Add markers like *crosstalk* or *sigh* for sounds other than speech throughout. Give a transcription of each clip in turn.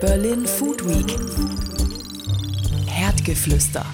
Berlin Food Week. Herdgeflüster.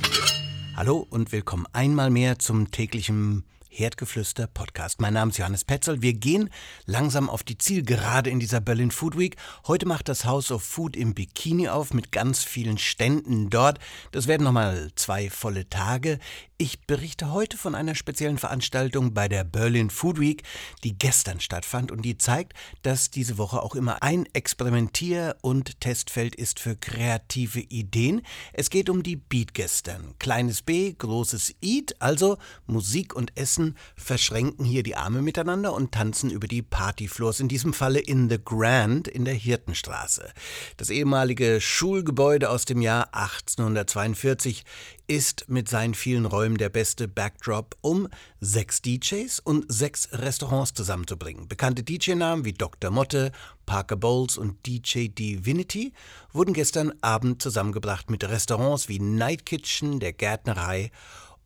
Hallo und willkommen einmal mehr zum täglichen Herdgeflüster Podcast. Mein Name ist Johannes Petzold. Wir gehen langsam auf die Zielgerade in dieser Berlin Food Week. Heute macht das House of Food im Bikini auf mit ganz vielen Ständen dort. Das werden nochmal zwei volle Tage. Ich berichte heute von einer speziellen Veranstaltung bei der Berlin Food Week, die gestern stattfand und die zeigt, dass diese Woche auch immer ein Experimentier- und Testfeld ist für kreative Ideen. Es geht um die Beat gestern. Kleines B, großes Eat, also Musik und Essen verschränken hier die Arme miteinander und tanzen über die Partyfloors, in diesem Falle in The Grand in der Hirtenstraße. Das ehemalige Schulgebäude aus dem Jahr 1842 ist mit seinen vielen Räumen der beste Backdrop, um sechs DJs und sechs Restaurants zusammenzubringen. Bekannte DJ-Namen wie Dr. Motte, Parker Bowles und DJ Divinity wurden gestern Abend zusammengebracht mit Restaurants wie Night Kitchen, der Gärtnerei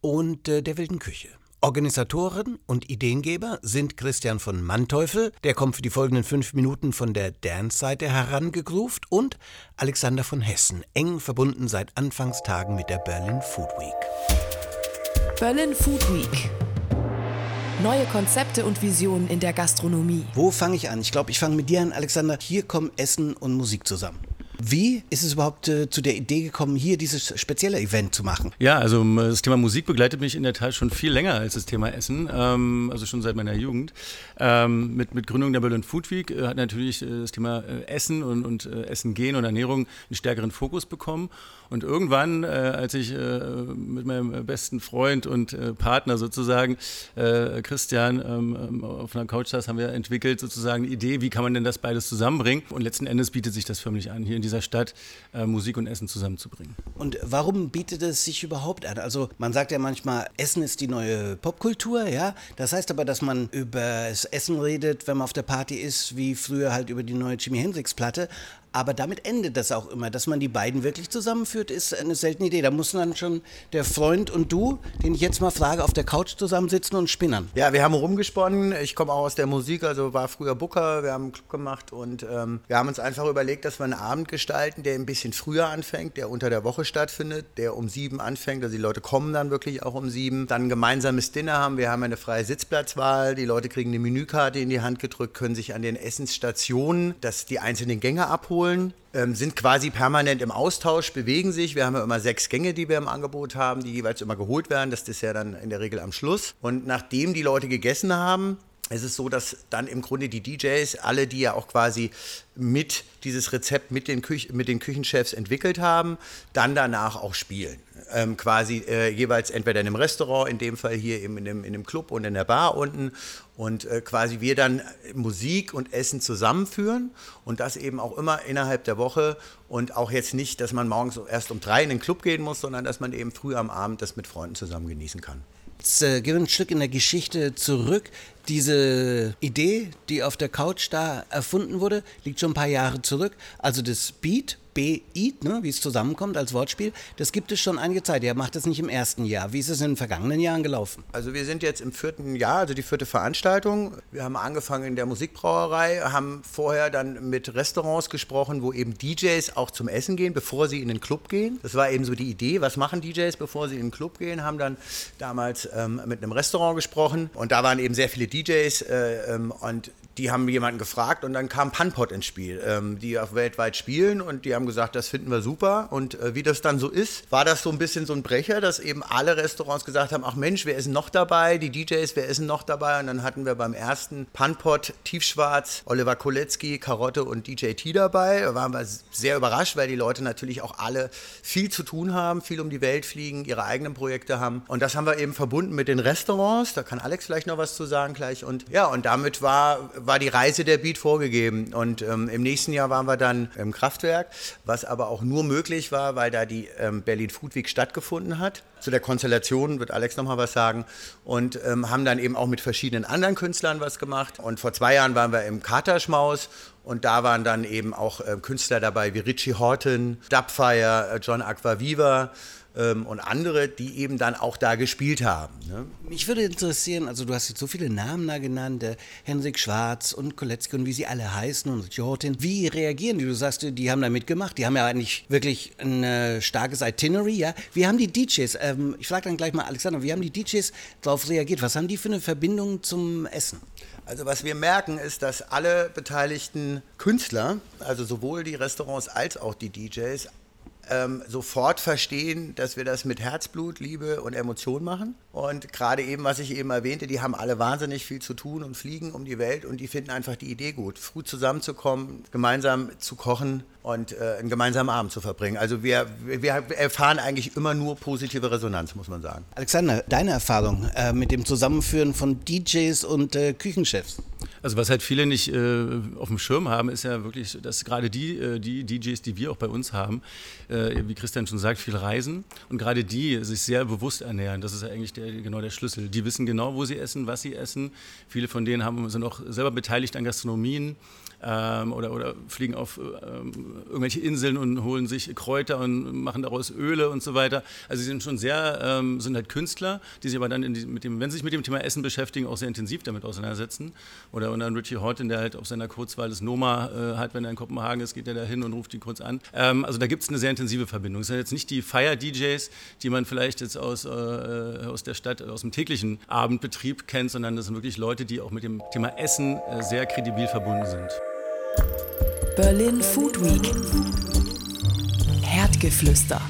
und äh, der Wilden Küche. Organisatoren und Ideengeber sind Christian von Manteuffel, der kommt für die folgenden fünf Minuten von der Dance-Seite herangegruft, und Alexander von Hessen, eng verbunden seit Anfangstagen mit der Berlin Food Week. Berlin Food Week. Neue Konzepte und Visionen in der Gastronomie. Wo fange ich an? Ich glaube, ich fange mit dir an, Alexander. Hier kommen Essen und Musik zusammen. Wie ist es überhaupt äh, zu der Idee gekommen, hier dieses spezielle Event zu machen? Ja, also das Thema Musik begleitet mich in der Tat schon viel länger als das Thema Essen, ähm, also schon seit meiner Jugend. Ähm, mit, mit Gründung der Berlin Food Week äh, hat natürlich äh, das Thema äh, Essen und, und äh, Essen gehen und Ernährung einen stärkeren Fokus bekommen. Und irgendwann, äh, als ich mit meinem besten Freund und Partner sozusagen, Christian, ähm, ähm, auf einer Couch saß, haben wir entwickelt sozusagen eine Idee, wie kann man denn das beides zusammenbringen? Und letzten Endes bietet sich das förmlich an, hier in dieser Stadt äh, Musik und Essen zusammenzubringen. Und warum bietet es sich überhaupt an? Also man sagt ja manchmal, Essen ist die neue Popkultur, ja. Das heißt aber, dass man über das Essen redet, wenn man auf der Party ist, wie früher halt über die neue Jimi Hendrix Platte. Aber damit endet das auch immer. Dass man die beiden wirklich zusammenführt, ist eine seltene Idee. Da muss dann schon der Freund und du, den ich jetzt mal frage, auf der Couch zusammensitzen und spinnern. Ja, wir haben rumgesponnen. Ich komme auch aus der Musik, also war früher Booker. Wir haben einen Club gemacht und ähm, wir haben uns einfach überlegt, dass wir einen Abend gestalten, der ein bisschen früher anfängt, der unter der Woche stattfindet, der um sieben anfängt. Also die Leute kommen dann wirklich auch um sieben. Dann ein gemeinsames Dinner haben. Wir haben eine freie Sitzplatzwahl. Die Leute kriegen eine Menükarte in die Hand gedrückt, können sich an den Essensstationen das, die einzelnen Gänge abholen holen, ähm, sind quasi permanent im Austausch, bewegen sich. Wir haben ja immer sechs Gänge, die wir im Angebot haben, die jeweils immer geholt werden. Das ist ja dann in der Regel am Schluss. Und nachdem die Leute gegessen haben, es ist so, dass dann im Grunde die DJs, alle, die ja auch quasi mit dieses Rezept mit den, Küch mit den Küchenchefs entwickelt haben, dann danach auch spielen. Ähm, quasi äh, jeweils entweder in einem Restaurant, in dem Fall hier eben in dem, in dem Club und in der Bar unten. Und äh, quasi wir dann Musik und Essen zusammenführen und das eben auch immer innerhalb der Woche und auch jetzt nicht, dass man morgens erst um drei in den Club gehen muss, sondern dass man eben früh am Abend das mit Freunden zusammen genießen kann. Jetzt äh, gehen wir ein Stück in der Geschichte zurück. Diese Idee, die auf der Couch da erfunden wurde, liegt schon ein paar Jahre zurück. Also das Beat, B-Eat, ne, wie es zusammenkommt als Wortspiel, das gibt es schon einige Zeit. Er macht das nicht im ersten Jahr. Wie ist es in den vergangenen Jahren gelaufen? Also wir sind jetzt im vierten Jahr, also die vierte Veranstaltung. Wir haben angefangen in der Musikbrauerei, haben vorher dann mit Restaurants gesprochen, wo eben DJs auch zum Essen gehen, bevor sie in den Club gehen. Das war eben so die Idee, was machen DJs, bevor sie in den Club gehen, haben dann damals ähm, mit einem Restaurant gesprochen und da waren eben sehr viele DJs äh, ähm, und die haben jemanden gefragt und dann kam Punpot ins Spiel, ähm, die auch weltweit spielen und die haben gesagt, das finden wir super. Und äh, wie das dann so ist, war das so ein bisschen so ein Brecher, dass eben alle Restaurants gesagt haben, ach Mensch, wer ist noch dabei? Die DJs, wer ist noch dabei? Und dann hatten wir beim ersten Punpot Tiefschwarz, Oliver Kolecki, Karotte und DJ T dabei. Da waren wir sehr überrascht, weil die Leute natürlich auch alle viel zu tun haben, viel um die Welt fliegen, ihre eigenen Projekte haben. Und das haben wir eben verbunden mit den Restaurants. Da kann Alex vielleicht noch was zu sagen gleich. Und ja, und damit war war die Reise der Beat vorgegeben. Und ähm, im nächsten Jahr waren wir dann im Kraftwerk, was aber auch nur möglich war, weil da die ähm, Berlin Food Week stattgefunden hat. Zu der Konstellation wird Alex nochmal was sagen. Und ähm, haben dann eben auch mit verschiedenen anderen Künstlern was gemacht. Und vor zwei Jahren waren wir im Katerschmaus und da waren dann eben auch äh, Künstler dabei wie Richie Horton, Dubfire, äh, John Aquaviva ähm, und andere, die eben dann auch da gespielt haben. Ne? Mich würde interessieren, also du hast jetzt so viele Namen da genannt, äh, Henrik Schwarz und Koletzki und wie sie alle heißen und Jordan. Wie reagieren die? Du sagst, die haben da mitgemacht, die haben ja eigentlich wirklich ein äh, starkes Itinerary, ja. Wie haben die DJs, ähm, ich frage dann gleich mal Alexander, wie haben die DJs darauf reagiert? Was haben die für eine Verbindung zum Essen? Also was wir merken ist, dass alle beteiligten Künstler, also sowohl die Restaurants als auch die DJs, ähm, sofort verstehen, dass wir das mit Herzblut, Liebe und Emotion machen. Und gerade eben, was ich eben erwähnte, die haben alle wahnsinnig viel zu tun und fliegen um die Welt und die finden einfach die Idee gut, früh zusammenzukommen, gemeinsam zu kochen und äh, einen gemeinsamen Abend zu verbringen. Also wir, wir erfahren eigentlich immer nur positive Resonanz, muss man sagen. Alexander, deine Erfahrung äh, mit dem Zusammenführen von DJs und äh, Küchenchefs? Also was halt viele nicht äh, auf dem Schirm haben, ist ja wirklich, dass gerade die, äh, die DJs, die wir auch bei uns haben, äh, wie Christian schon sagt, viel reisen und gerade die sich sehr bewusst ernähren. Das ist ja eigentlich der, genau der Schlüssel. Die wissen genau, wo sie essen, was sie essen. Viele von denen haben, sind auch selber beteiligt an Gastronomien ähm, oder, oder fliegen auf ähm, irgendwelche Inseln und holen sich Kräuter und machen daraus Öle und so weiter. Also sie sind schon sehr, ähm, sind halt Künstler, die sich aber dann die, mit dem, wenn sie sich mit dem Thema Essen beschäftigen, auch sehr intensiv damit auseinandersetzen. Oder und dann Richie Horton, der halt auf seiner Kurzwahl das Noma äh, hat, wenn er in Kopenhagen ist, geht er da hin und ruft ihn kurz an. Ähm, also da gibt es eine sehr intensive Verbindung. Es sind jetzt nicht die Fire-DJs, die man vielleicht jetzt aus, äh, aus der Stadt, aus dem täglichen Abendbetrieb kennt, sondern das sind wirklich Leute, die auch mit dem Thema Essen äh, sehr kredibil verbunden sind. Berlin Food Week. Herdgeflüster.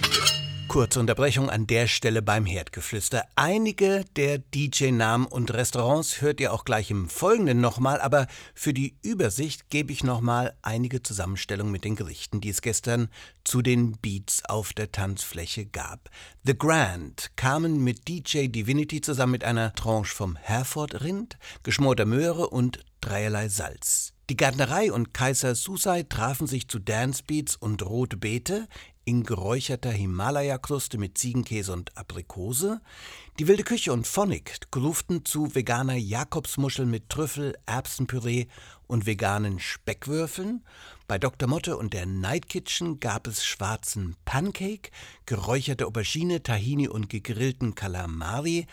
Kurze Unterbrechung an der Stelle beim Herdgeflüster. Einige der DJ-Namen und Restaurants hört ihr auch gleich im Folgenden nochmal, aber für die Übersicht gebe ich nochmal einige Zusammenstellungen mit den Gerichten, die es gestern zu den Beats auf der Tanzfläche gab. The Grand kamen mit DJ Divinity zusammen mit einer Tranche vom Herford-Rind, geschmorter Möhre und dreierlei Salz. Die Gärtnerei und Kaiser Susai trafen sich zu Dance Beats und Rote Beete in geräucherter Himalaya-Kruste mit Ziegenkäse und Aprikose. Die wilde Küche und Phonic gruften zu veganer Jakobsmuschel mit Trüffel, Erbsenpüree und veganen Speckwürfeln. Bei Dr. Motte und der Night Kitchen gab es schwarzen Pancake, geräucherte Aubergine, Tahini und gegrillten Kalamari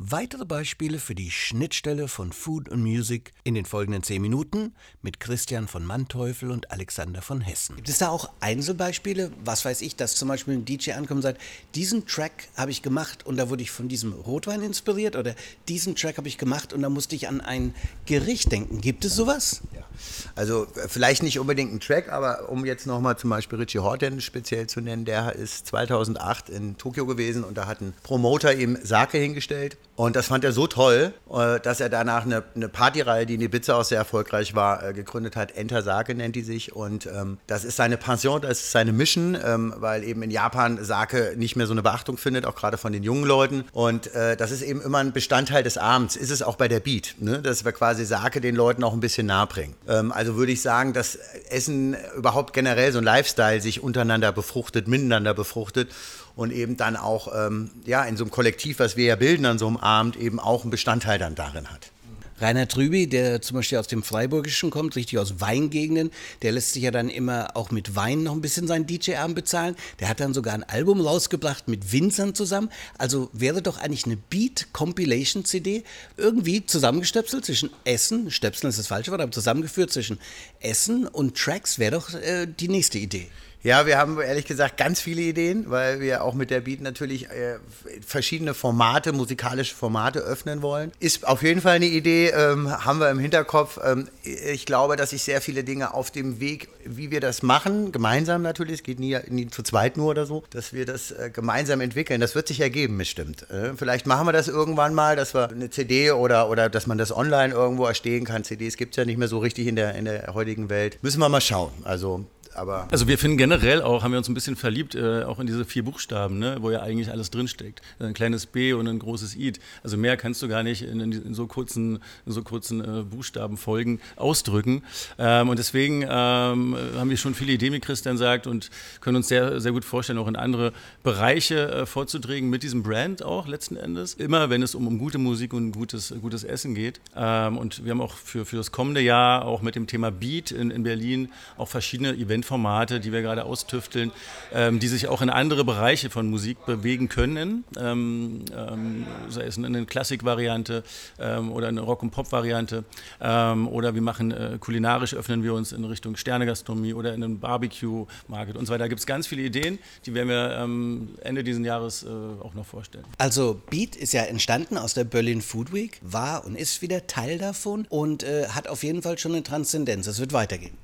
Weitere Beispiele für die Schnittstelle von Food und Music in den folgenden zehn Minuten mit Christian von Manteuffel und Alexander von Hessen. Gibt es da auch Einzelbeispiele? Was weiß ich, dass zum Beispiel ein DJ ankommt und sagt, diesen Track habe ich gemacht und da wurde ich von diesem Rotwein inspiriert oder diesen Track habe ich gemacht und da musste ich an ein Gericht denken. Gibt es sowas? Ja. Also äh, vielleicht nicht unbedingt ein Track, aber um jetzt nochmal zum Beispiel Richie Horton speziell zu nennen, der ist 2008 in Tokio gewesen und da hat ein Promoter ihm Sake hingestellt und das fand er so toll, äh, dass er danach eine, eine Partyreihe, die in Ibiza auch sehr erfolgreich war, äh, gegründet hat. Enter Sake nennt die sich und ähm, das ist seine Pension, das ist seine Mission, ähm, weil eben in Japan Sake nicht mehr so eine Beachtung findet, auch gerade von den jungen Leuten und äh, das ist eben immer ein Bestandteil des Abends, ist es auch bei der Beat, ne? dass wir quasi Sake den Leuten auch ein bisschen nahe bringen. Ähm, also würde ich sagen, dass Essen überhaupt generell so ein Lifestyle sich untereinander befruchtet, miteinander befruchtet und eben dann auch ähm, ja, in so einem Kollektiv, was wir ja bilden an so einem Abend, eben auch einen Bestandteil dann darin hat. Rainer Trüby, der zum Beispiel aus dem Freiburgischen kommt, richtig aus Weingegenden, der lässt sich ja dann immer auch mit Wein noch ein bisschen seinen DJ-Abend bezahlen. Der hat dann sogar ein Album rausgebracht mit Winzern zusammen. Also wäre doch eigentlich eine Beat-Compilation-CD irgendwie zusammengestöpselt zwischen Essen, Stöpseln ist das falsche Wort, aber zusammengeführt zwischen Essen und Tracks wäre doch äh, die nächste Idee. Ja, wir haben ehrlich gesagt ganz viele Ideen, weil wir auch mit der Beat natürlich äh, verschiedene Formate, musikalische Formate öffnen wollen. Ist auf jeden Fall eine Idee, ähm, haben wir im Hinterkopf. Ähm, ich glaube, dass sich sehr viele Dinge auf dem Weg, wie wir das machen, gemeinsam natürlich, es geht nie, nie zu zweit nur oder so, dass wir das äh, gemeinsam entwickeln. Das wird sich ergeben, bestimmt. Äh, vielleicht machen wir das irgendwann mal, dass wir eine CD oder, oder dass man das online irgendwo erstehen kann. CDs gibt es ja nicht mehr so richtig in der, in der heutigen Welt. Müssen wir mal schauen. Also Aber also wir finden generell auch, haben wir uns ein bisschen verliebt, äh, auch in diese vier Buchstaben, ne, wo ja eigentlich alles drinsteckt. Ein kleines B und ein großes I. Also mehr kannst du gar nicht in, in, so kurzen, in so kurzen äh, Buchstabenfolgen ausdrücken. Ähm, und deswegen ähm, haben wir schon viele Ideen, wie Christian sagt, und können uns sehr, sehr gut vorstellen, auch in andere Bereiche äh, vorzudringen mit diesem Brand auch letzten Endes. Immer wenn es um, um gute Musik und gutes, gutes Essen geht. Ähm, und wir haben auch für, für das kommende Jahr auch mit dem Thema Beat in, in Berlin auch verschiedene Eventformate, die wir gerade austüfteln, ähm, die sich auch in andere Bereiche von Musik bewegen können. Ähm, ähm sei es eine Klassikvariante ähm, oder eine Rock- und Pop-Variante. Ähm, oder wir machen äh, kulinarisch, öffnen wir uns in Richtung Sternegastronomie oder in einem Barbecue-Market und so weiter. Da gibt es ganz viele Ideen, die werden wir Ende dieses Jahres äh, auch noch vorstellen. Also Beat ist ja entstanden aus der Berlin Food Week, war und ist wieder Teil davon und äh, hat auf jeden Fall schon eine Transzendenz. Es wird weitergehen.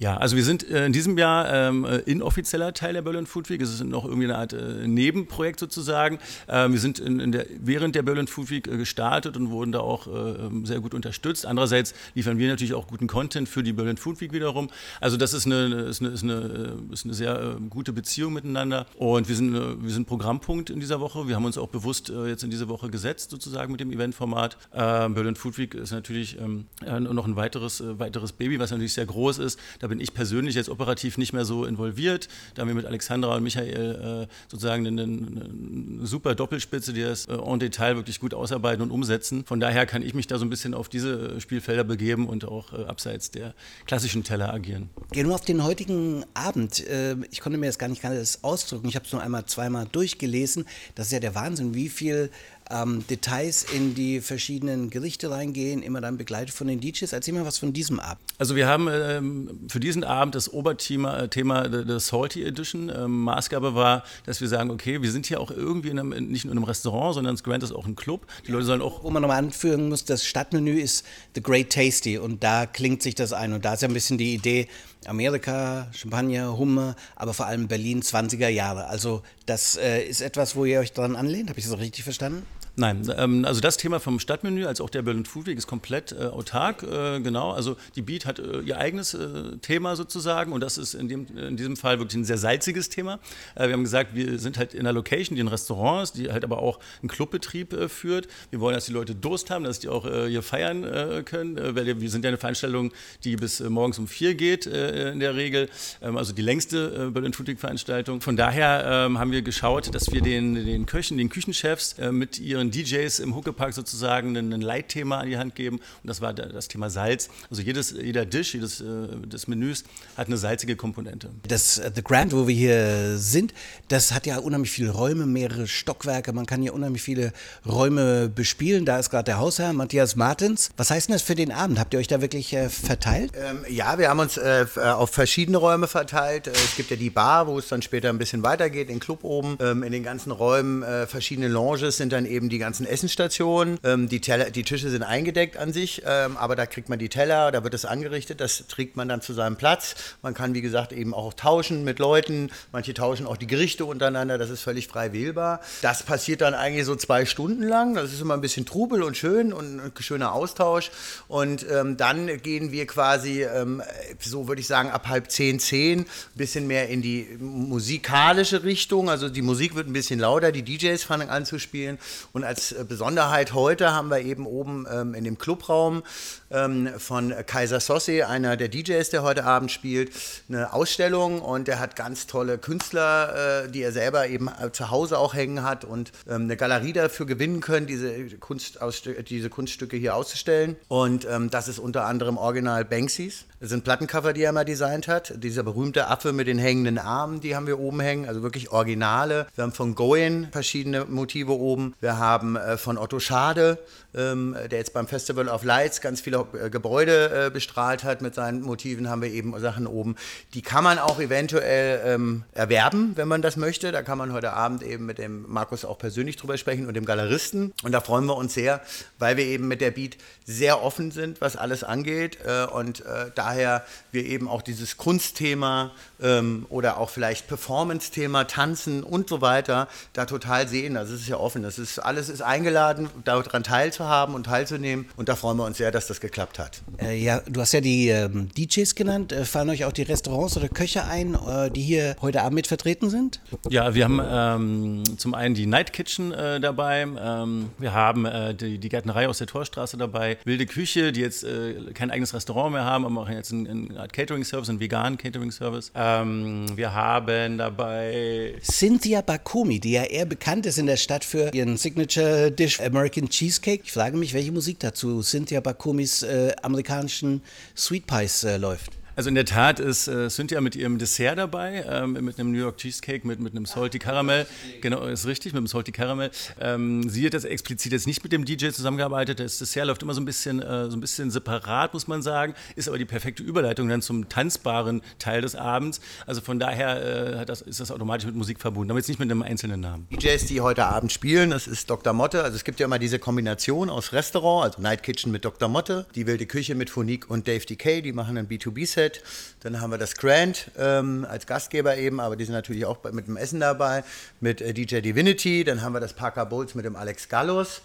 Ja, also wir sind äh, in diesem Jahr ähm, äh, inoffizieller Teil der Berlin Food Week. Es ist noch irgendwie eine Art äh, Nebenprojekt sozusagen. Ähm, wir sind in, in der, während der Berlin Food Week äh, gestartet und wurden da auch äh, ähm, sehr gut unterstützt. Andererseits liefern wir natürlich auch guten Content für die Berlin Food Week wiederum. Also das ist eine, ist eine, ist eine, äh, ist eine sehr gute Beziehung miteinander. Und wir sind, wir sind Programmpunkt in dieser Woche. Wir haben uns auch bewusst jetzt in diese Woche gesetzt sozusagen mit dem Eventformat. Ähm, Berlin Food Week ist natürlich ähm, noch ein weiteres, weiteres Baby, was natürlich sehr groß ist. Da bin ich persönlich jetzt operativ nicht mehr so involviert. Da haben wir mit Alexandra und Michael äh, sozusagen eine, eine, super Doppelspitze, die das äh, en Detail wirklich gut ausarbeiten und umsetzen. Von daher kann ich mich da so ein bisschen auf diese Spielfelder begeben und auch äh, abseits der klassischen Teller agieren. Geh nur auf den heutigen Abend. Äh, ich konnte mir das gar nicht ganz ausdrücken. Ich habe es nur einmal, zweimal durchgelesen. Das ist ja der Wahnsinn, wie viel ähm, Details in die verschiedenen Gerichte reingehen, immer dann begleitet von den DJs. Erzähl mal was von diesem Abend. Also wir haben ähm, für diesen Abend das Oberthema äh, Thema der Salty Edition. Ähm, Maßgabe war, dass wir sagen, okay, wir sind hier auch irgendwie in einem, nicht nur in einem Restaurant, sondern das Grand ist auch ein Club. Die Leute sollen auch... Wo man nochmal anführen muss, das Stadtmenü ist The Great Tasty und da klingt sich das ein und da ist ja ein bisschen die Idee, Amerika, Champagner, Hummer, aber vor allem Berlin 20er Jahre. Also das äh, ist etwas, wo ihr euch daran anlehnt. Habe ich das richtig verstanden? Nein, ähm, also das Thema vom Stadtmenü als auch der Berlin Food Week ist komplett äh, autark, äh, genau. Also die Beat hat äh, ihr eigenes äh, Thema sozusagen und das ist in, dem, in diesem Fall wirklich ein sehr salziges Thema. Äh, wir haben gesagt, wir sind halt in einer Location, die ein Restaurant ist, die halt aber auch einen Clubbetrieb äh, führt. Wir wollen, dass die Leute Durst haben, dass die auch hier feiern können, weil wir sind ja eine Veranstaltung, die bis morgens um vier geht in der Regel, ähm, also die längste Berlin Food Week Veranstaltung. Von daher ähm, haben wir geschaut, dass wir den, den Köchen, den Küchenchefs mit ihren den DJs im Huckepark sozusagen ein, ein Leitthema an die Hand geben. Und das war das Thema Salz. Also jedes, jeder Dish, jedes äh, des Menüs hat eine salzige Komponente. Das uh, The Grand, wo wir hier sind, das hat ja unheimlich viele Räume, mehrere Stockwerke. Man kann hier unheimlich viele Räume bespielen. Da ist gerade der Hausherr Matthias Martens. Was heißt denn das für den Abend? Habt ihr euch da wirklich äh, verteilt? Ähm, ja, wir haben uns äh, auf verschiedene Räume verteilt. Äh, es gibt ja die Bar, wo es dann später ein bisschen weitergeht, den Club oben. Ähm, in den ganzen Räumen äh, verschiedene Lounges sind dann eben die die ganzen Essensstationen. Ähm, die, Teller, die Tische sind eingedeckt an sich, ähm, aber da kriegt man die Teller, da wird es angerichtet, das trägt man dann zu seinem Platz. Man kann, wie gesagt, eben auch tauschen mit Leuten. Manche tauschen auch die Gerichte untereinander, das ist völlig frei wählbar. Das passiert dann eigentlich so zwei Stunden lang. Das ist immer ein bisschen Trubel und schön und ein schöner Austausch. Und ähm, dann gehen wir quasi, ähm, so würde ich sagen, ab halb zehn, zehn, ein bisschen mehr in die musikalische Richtung. Also die Musik wird ein bisschen lauter, die DJs fangen an zu spielen und als äh, Besonderheit heute haben wir eben oben ähm, in dem Clubraum ähm, von Kaiser Sossi, einer der DJs, der heute Abend spielt, eine Ausstellung und der hat ganz tolle Künstler, äh, die er selber eben äh, zu Hause auch hängen hat und ähm, eine Galerie dafür gewinnen können, diese, diese Kunststücke hier auszustellen. Und ähm, das ist unter anderem Original Banksys. Das sind Plattencover, die er mal designt hat. Dieser berühmte Affe mit den hängenden Armen, die haben wir oben hängen, also wirklich Originale. Wir haben von Goen verschiedene Motive oben. Wir haben äh, von Otto Schade, ähm, der jetzt beim Festival of Lights ganz viele äh, Gebäude äh, bestrahlt hat mit seinen Motiven, haben wir eben Sachen oben. Die kann man auch eventuell ähm, erwerben, wenn man das möchte. Da kann man heute Abend eben mit dem Markus auch persönlich drüber sprechen und dem Galeristen. Und da freuen wir uns sehr, weil wir eben mit der Beat sehr offen sind, was alles angeht. Und da daher wir eben auch dieses Kunstthema ähm, oder auch vielleicht Performance-Thema, Tanzen und so weiter da total sehen. Also es ist ja offen. Das ist alles ist eingeladen, daran teilzuhaben und teilzunehmen. Und da freuen wir uns sehr, dass das geklappt hat. Äh, ja, du hast ja die ähm, DJs genannt. Äh, fallen euch auch die Restaurants oder Köche ein, äh, die hier heute Abend mit vertreten sind? Ja, wir haben ähm, zum einen die Night Kitchen äh, dabei. Ähm, wir haben äh, die, die, Gärtnerei aus der Torstraße dabei. Wilde Küche, die jetzt äh, kein eigenes Restaurant mehr haben, aber machen jetzt einen, einen Catering-Service, einen veganen Catering-Service. Ähm, wir haben dabei Cynthia Bakumi, die ja eher bekannt ist in der Stadt für ihren Signature Dish American Cheesecake. Ich frage mich, welche Musik dazu Cynthia Bakumis äh, amerikanischen Sweet Pies äh, läuft. Also in der Tat ist äh, Cynthia mit ihrem Dessert dabei, ähm, mit einem New York Cheesecake, mit, mit einem Salty Caramel. Genau, ist richtig, mit einem Salty Caramel. Ähm, sie hat das explizit jetzt nicht mit dem DJ zusammengearbeitet. Das Dessert läuft immer so ein bisschen, äh, so ein bisschen separat, muss man sagen, ist aber die perfekte Überleitung dann zum tanzbaren Teil des Abends. Also von daher äh, das, ist das automatisch mit Musik verbunden, aber jetzt nicht mit einem einzelnen Namen. DJs, die heute Abend spielen, das ist Dr. Motte. Also es gibt ja immer diese Kombination aus Restaurant, also Night Kitchen mit Dr. Motte, die wilde Küche mit Phonique und Dave Decay, die machen ein B2B-Set. Outlet. Dann haben wir das Grand ähm, als Gastgeber eben, aber die sind natürlich auch mit dem Essen dabei, mit äh, DJ Divinity. Dann haben wir das Parker Bowls mit dem Alex Gallus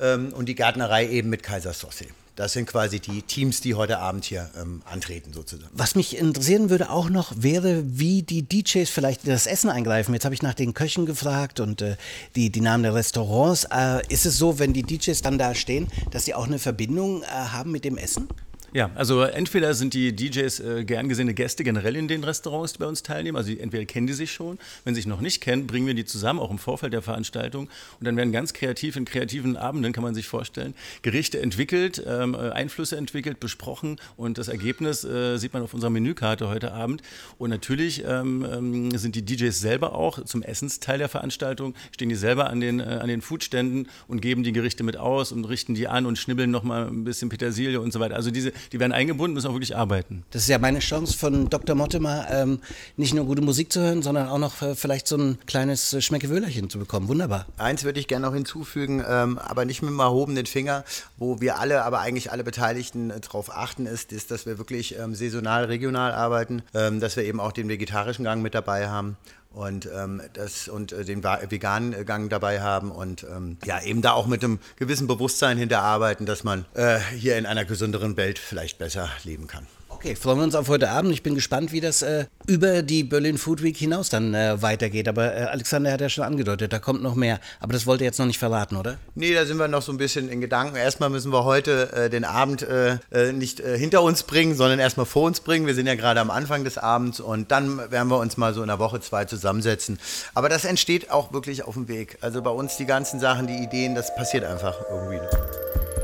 ähm, und die Gärtnerei eben mit Kaiser Sossi. Das sind quasi die Teams, die heute Abend hier ähm, antreten, sozusagen. Was mich interessieren würde auch noch, wäre, wie die DJs vielleicht in das Essen eingreifen. Jetzt habe ich nach den Köchen gefragt und äh, die, die Namen der Restaurants. Äh, ist es so, wenn die DJs dann da stehen, dass sie auch eine Verbindung äh, haben mit dem Essen? Ja, also entweder sind die DJs äh, gern gesehene Gäste generell in den Restaurants, die bei uns teilnehmen. Also entweder kennen die sich schon. Wenn sie sich noch nicht kennen, bringen wir die zusammen, auch im Vorfeld der Veranstaltung. Und dann werden ganz kreativ in kreativen Abenden, kann man sich vorstellen, Gerichte entwickelt, ähm, äh, Einflüsse entwickelt, besprochen. Und das Ergebnis äh, sieht man auf unserer Menükarte heute Abend. Und natürlich ähm, ähm, sind die DJs selber auch zum Essensteil der Veranstaltung, stehen die selber an den, äh, an den Foodständen und geben die Gerichte mit aus und richten die an und schnibbeln nochmal ein bisschen Petersilie und so weiter. Also diese die werden eingebunden, müssen auch wirklich arbeiten. Das ist ja meine Chance von Dr. Mottemer, ähm, nicht nur gute Musik zu hören, sondern auch noch äh, vielleicht so ein kleines äh, Schmeckewöhlerchen zu bekommen. Wunderbar. Eins würde ich gerne noch hinzufügen, ähm, aber nicht mit dem erhobenen Finger, wo wir alle, aber eigentlich alle Beteiligten äh, darauf achten, ist, ist, dass wir wirklich ähm, saisonal, regional arbeiten, ähm, dass wir eben auch den vegetarischen Gang mit dabei haben und ähm, das und äh, den veganen Gang dabei haben und ähm, ja eben da auch mit einem gewissen Bewusstsein hinterarbeiten, dass man äh, hier in einer gesünderen Welt vielleicht besser leben kann. Okay, freuen wir uns auf heute Abend. Ich bin gespannt, wie das äh, über die Berlin Food Week hinaus dann äh, weitergeht. Aber äh, Alexander hat ja schon angedeutet, da kommt noch mehr. Aber das wollt ihr jetzt noch nicht verraten, oder? Nee, da sind wir noch so ein bisschen in Gedanken. Erstmal müssen wir heute äh, den Abend äh, äh, nicht hinter uns bringen, sondern erstmal vor uns bringen. Wir sind ja gerade am Anfang des Abends und dann werden wir uns mal so in einer Woche, zwei zusammensetzen. Aber das entsteht auch wirklich auf dem Weg. Also bei uns die ganzen Sachen, die Ideen, das passiert einfach irgendwie.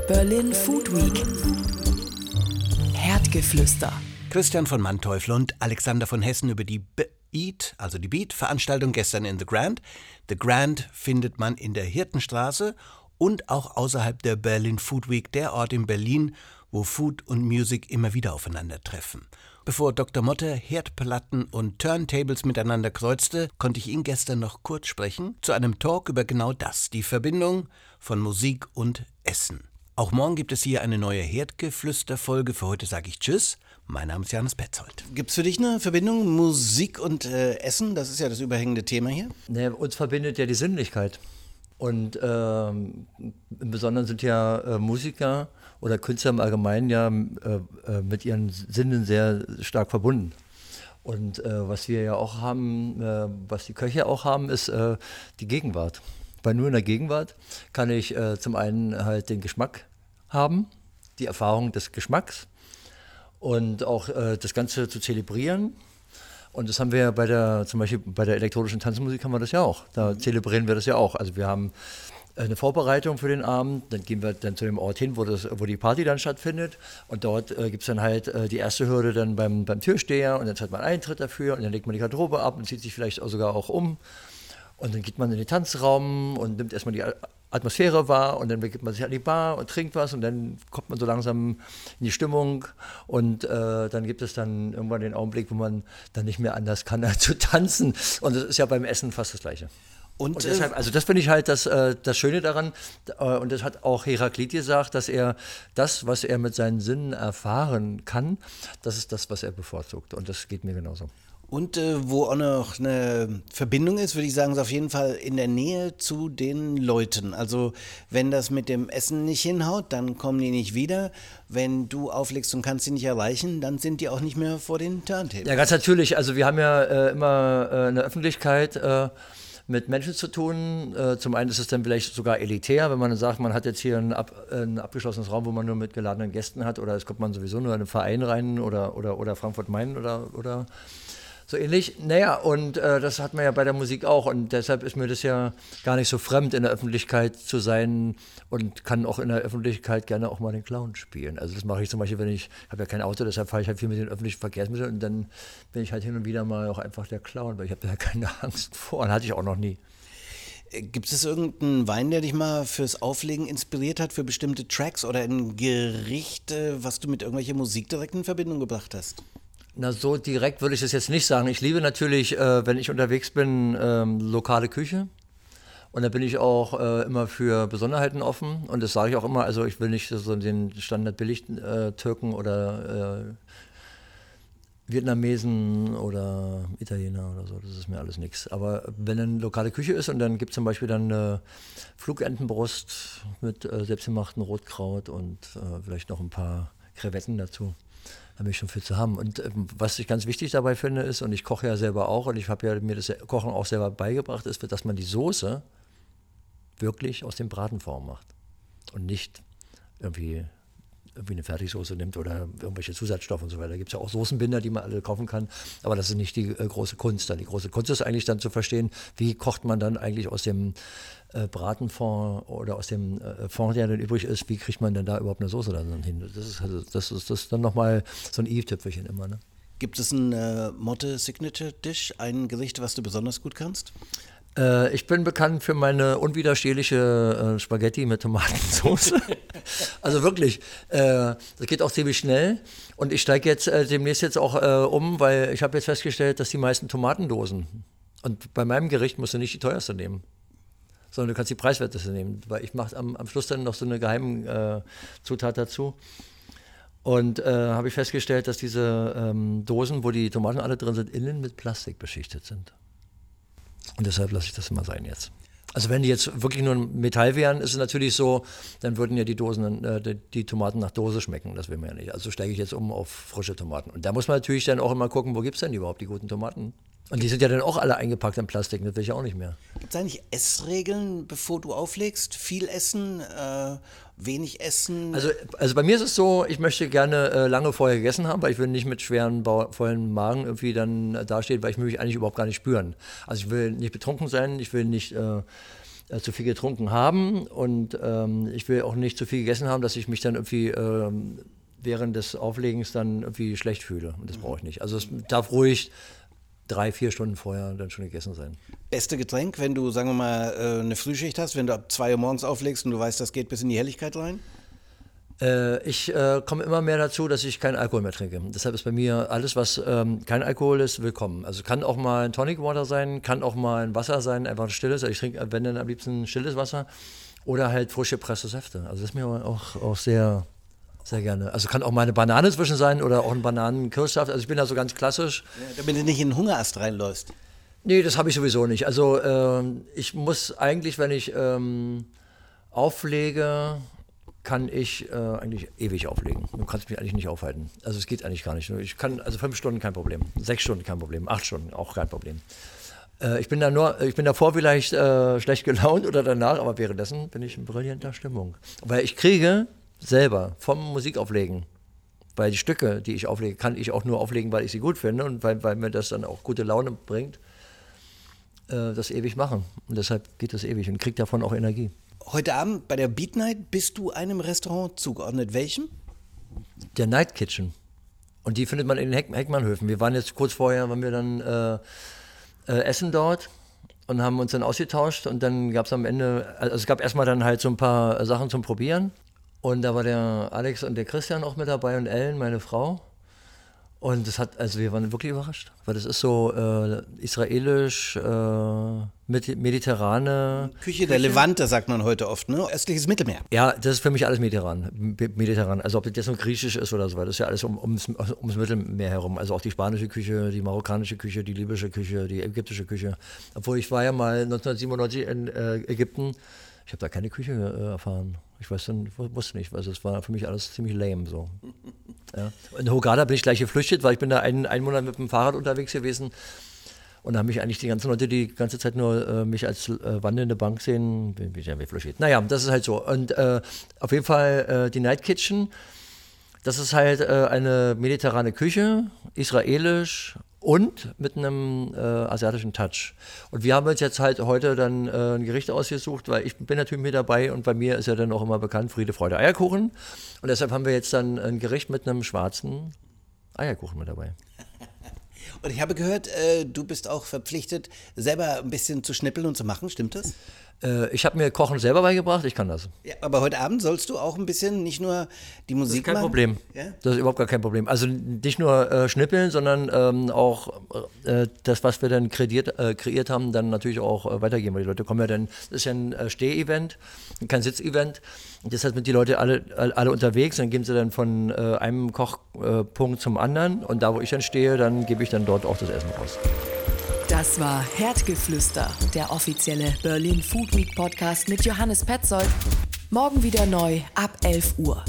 Berlin Food Week. Herdgeflüster. Christian von Manteuffel und Alexander von Hessen über die Beat, also die Beat-Veranstaltung gestern in The Grand. The Grand findet man in der Hirtenstraße und auch außerhalb der Berlin Food Week, der Ort in Berlin, wo Food und Music immer wieder aufeinandertreffen. Bevor Dr. Motte Herdplatten und Turntables miteinander kreuzte, konnte ich ihn gestern noch kurz sprechen zu einem Talk über genau das, die Verbindung von Musik und Essen. Auch morgen gibt es hier eine neue Herdgeflüster-Folge. Für heute sage ich Tschüss. Mein Name ist Johannes Petzold. Gibt es für dich eine Verbindung Musik und äh, Essen? Das ist ja das überhängende Thema hier. Nee, uns verbindet ja die Sinnlichkeit. Und ähm, im Besonderen sind ja äh, Musiker oder Künstler im Allgemeinen ja äh, äh mit ihren Sinnen sehr stark verbunden. Und äh, was wir ja auch haben, äh, was die Köche auch haben, ist die Gegenwart. Weil nur in der Gegenwart kann ich zum einen halt den Geschmack haben, die Erfahrung des Geschmacks und auch äh, das Ganze zu zelebrieren. Und das haben wir bei der, zum Beispiel bei der elektronischen Tanzmusik haben wir das ja auch. Da zelebrieren wir das ja auch. Also wir haben eine Vorbereitung für den Abend, dann gehen wir dann zu dem Ort hin, wo, das, wo die Party dann stattfindet. Und dort äh, gibt es dann halt äh, die erste Hürde dann beim, beim Türsteher und dann zahlt man Eintritt dafür und dann legt man die Garderobe ab und zieht sich vielleicht auch sogar auch um. Und dann geht man in den Tanzraum und nimmt erstmal die Atmosphäre wahr und dann begibt man sich an die Bar und trinkt was und dann kommt man so langsam in die Stimmung und äh, dann gibt es dann irgendwann den Augenblick, wo man dann nicht mehr anders kann, *laughs* als zu tanzen. Und das ist ja beim Essen fast das Gleiche. Und, und deshalb, also das finde ich halt das, äh, das Schöne daran, äh, und das hat auch Heraklit gesagt, dass er das, was er mit seinen Sinnen erfahren kann, das ist das, was er bevorzugt. Und das geht mir genauso. Und äh, wo auch noch eine Verbindung ist, würde ich sagen, ist auf jeden Fall in der Nähe zu den Leuten. Also wenn das mit dem Essen nicht hinhaut, dann kommen die nicht wieder. Wenn du auflegst und kannst sie nicht erreichen, dann sind die auch nicht mehr vor den Turntables. Ja, ganz natürlich. Also wir haben ja äh, immer äh, eine Öffentlichkeit äh, mit Menschen zu tun. Äh, zum einen ist es dann vielleicht sogar elitär, wenn man sagt, man hat jetzt hier ein, ab, ein, abgeschlossenes Raum, wo man nur mit geladenen Gästen hat, oder es kommt man sowieso nur in einen Verein rein oder, oder, oder Frankfurt-Main oder, oder so ähnlich. Naja, und äh, das hat man ja bei der Musik auch. Und deshalb ist mir das ja gar nicht so fremd, in der Öffentlichkeit zu sein und kann auch in der Öffentlichkeit gerne auch mal den Clown spielen. Also das mache ich zum Beispiel, wenn ich, habe ja kein Auto, deshalb fahre ich halt viel mit den öffentlichen Verkehrsmitteln und dann bin ich halt hin und wieder mal auch einfach der Clown, weil ich habe da *laughs* keine Angst vor und hatte ich auch noch nie. Gibt es irgendeinen Wein, der dich mal fürs Auflegen inspiriert hat, für bestimmte Tracks oder ein Gericht, was du mit irgendwelcher Musik direkt in Verbindung gebracht hast? Na, so direkt würde ich das jetzt nicht sagen. Ich liebe natürlich, äh, wenn ich unterwegs bin, ähm, lokale Küche. Und da bin ich auch äh, immer für Besonderheiten offen. Und das sage ich auch immer. Also ich will nicht so den Standard billig äh, Türken oder äh, Vietnamesen oder Italiener oder so, das ist mir alles nichts. Aber wenn eine lokale Küche ist und dann gibt es zum Beispiel dann eine Flugentenbrust mit äh, selbstgemachten Rotkraut und äh, vielleicht noch ein paar Krevetten dazu bin ich schon viel zu haben. Und ähm, was ich ganz wichtig dabei finde, ist, und ich koche ja selber auch, und ich habe ja mir das Kochen auch selber beigebracht, ist, dass man die Soße wirklich aus dem Bratenform macht. Und nicht irgendwie irgendwie eine Fertigsoße nimmt oder irgendwelche Zusatzstoffe und so weiter. Da gibt es ja auch Soßenbinder, die man alle kaufen kann. Aber das ist nicht die äh, große Kunst. Dann die große Kunst ist eigentlich dann zu verstehen, wie kocht man dann eigentlich aus dem äh, Bratenfond oder aus dem äh, Fond, der dann übrig ist, wie kriegt man denn da überhaupt eine Soße dann hin? Das ist, also, das ist, das ist dann nochmal so ein i-Tüpfelchen immer. Ne? Gibt es ein äh, Motte Signature Dish, ein Gericht, was du besonders gut kannst? Äh, ich bin bekannt für meine unwiderstehliche äh, Spaghetti mit Tomatensauce. *laughs* also wirklich, äh, das geht auch ziemlich schnell. Und ich steige jetzt äh, demnächst jetzt auch äh, um, weil ich habe jetzt festgestellt, dass die meisten Tomatendosen, und bei meinem Gericht musst du nicht die teuerste nehmen, sondern du kannst die preiswerteste nehmen, weil ich mache am, am, Schluss dann noch so eine geheime äh, Zutat dazu. Und äh, habe ich festgestellt, dass diese ähm, Dosen, wo die Tomaten alle drin sind, innen mit Plastik beschichtet sind. Und deshalb lasse ich das immer sein jetzt. Also wenn die jetzt wirklich nur Metall wären, ist es natürlich so, dann würden ja die Dosen, äh, die Tomaten nach Dose schmecken. Das will man ja nicht. Also steige ich jetzt um auf frische Tomaten. Und da muss man natürlich dann auch immer gucken, wo gibt es denn überhaupt die guten Tomaten? Und die sind ja dann auch alle eingepackt in Plastik, das will ich auch nicht mehr. Gibt es eigentlich Essregeln, bevor du auflegst? Viel essen, äh, wenig essen? Also, also bei mir ist es so, ich möchte gerne äh, lange vorher gegessen haben, weil ich will nicht mit schweren, vollen Magen irgendwie dann äh, dastehen, weil ich mich eigentlich überhaupt gar nicht spüren. Also ich will nicht betrunken sein, ich will nicht äh, äh, zu viel getrunken haben und ähm, ich will auch nicht zu viel gegessen haben, dass ich mich dann irgendwie ähm, während des Auflegens dann irgendwie schlecht fühle. Und das brauche ich nicht. Also es darf ruhig drei, vier Stunden vorher dann schon gegessen sein. Beste Getränk, wenn du, sagen wir mal, äh, eine Frühschicht hast, wenn du ab zwei Uhr morgens auflegst und du weißt, das geht bis in die Helligkeit rein? Äh, ich äh, komme immer mehr dazu, dass ich keinen Alkohol mehr trinke. Deshalb ist bei mir alles, was ähm, kein Alkohol ist, willkommen. Also kann auch mal ein Tonic Water sein, kann auch mal ein Wasser sein, einfach ein stilles. Also ich trinke, wenn dann am liebsten stilles Wasser oder halt frische gepresste Säfte. Also das ist mir auch, auch sehr sehr gerne. Also kann auch mal eine Banane zwischen sein oder auch ein Bananenkirschsaft. Also ich bin da so ganz klassisch. Ja, damit du nicht in den Hungerast reinläufst. Nee, das habe ich sowieso nicht. Also ähm, ich muss eigentlich, wenn ich ähm, auflege, kann ich äh, eigentlich ewig auflegen. Du kannst mich eigentlich nicht aufhalten. Also es geht eigentlich gar nicht. Ich kann, also fünf Stunden kein Problem, sechs Stunden kein Problem, acht Stunden auch kein Problem. Äh, ich bin da nur, ich bin davor vielleicht äh, schlecht gelaunt oder danach, aber währenddessen bin ich in brillanter Stimmung. Weil ich kriege selber vom Musikauflegen. Weil die Stücke, die ich auflege, kann ich auch nur auflegen, weil ich sie gut finde und weil, weil mir das dann auch gute Laune bringt, äh, das ewig machen. Und deshalb geht das ewig und kriegt davon auch Energie. Heute Abend bei der Beat Night bist du einem Restaurant zugeordnet. Welchem? Der Night Kitchen. Und die findet man in den Heck Heckmannhöfen. Wir waren jetzt kurz vorher, waren wir dann äh, äh, essen dort und haben uns dann ausgetauscht und dann gab es am Ende, also es gab erstmal dann halt so ein paar Sachen zum Probieren und da war der Alex und der Christian auch mit dabei und Ellen, meine Frau. Und das hat, also wir waren wirklich überrascht, weil das ist so äh, israelisch, äh, mediterrane. Küche der Levante, sagt man heute oft, ne? Östliches Mittelmeer. Ja, das ist für mich alles mediterran. Mediterran. Also ob das jetzt nur griechisch ist oder so, das ist ja alles um, ums, ums Mittelmeer herum. Also auch die spanische Küche, die marokkanische Küche, die libysche Küche, die ägyptische Küche. Obwohl ich war ja mal 1997 in äh, Ägypten. Ich habe da keine Küche äh, erfahren. Ich weiß dann, wusste nicht, weil es war für mich alles ziemlich lame so. Ja. In Hogada bin ich gleich geflüchtet, weil ich bin da einen, einen Monat mit dem Fahrrad unterwegs gewesen. Und da haben mich eigentlich die ganzen Leute die ganze Zeit nur äh, mich als äh, wandelnde Bank sehen, bin ich ja geflüchtet. Naja, das ist halt so. Und äh, auf jeden Fall äh, die Night Kitchen, das ist halt äh, eine mediterrane Küche, israelisch und mit einem äh, asiatischen Touch. Und wir haben uns jetzt halt heute dann äh, ein Gericht ausgesucht, weil ich bin natürlich mit dabei und bei mir ist ja dann auch immer bekannt Friede, Freude, Eierkuchen. Und deshalb haben wir jetzt dann ein Gericht mit einem schwarzen Eierkuchen mit dabei. Und ich habe gehört, äh, du bist auch verpflichtet, selber ein bisschen zu schnippeln und zu machen, stimmt das? Äh, ich habe mir Kochen selber beigebracht, ich kann das. Ja, aber heute Abend sollst du auch ein bisschen, nicht nur die Musik Das ist kein machen? Problem. Ja? Das ist überhaupt gar kein Problem. Also nicht nur äh, schnippeln, sondern ähm, auch äh, das, was wir dann kreiert, äh, kreiert haben, dann natürlich auch äh, weitergeben. Weil die Leute kommen ja dann, das ist ja ein äh, Steh-Event, kein Sitz-Event. Deshalb sind die Leute alle, alle unterwegs, dann gehen sie dann von einem Kochpunkt zum anderen und da, wo ich dann stehe, dann gebe ich dann dort auch das Essen raus. Das war Herdgeflüster, der offizielle Berlin Food Week Podcast mit Johannes Petzold. Morgen wieder neu ab 11 Uhr.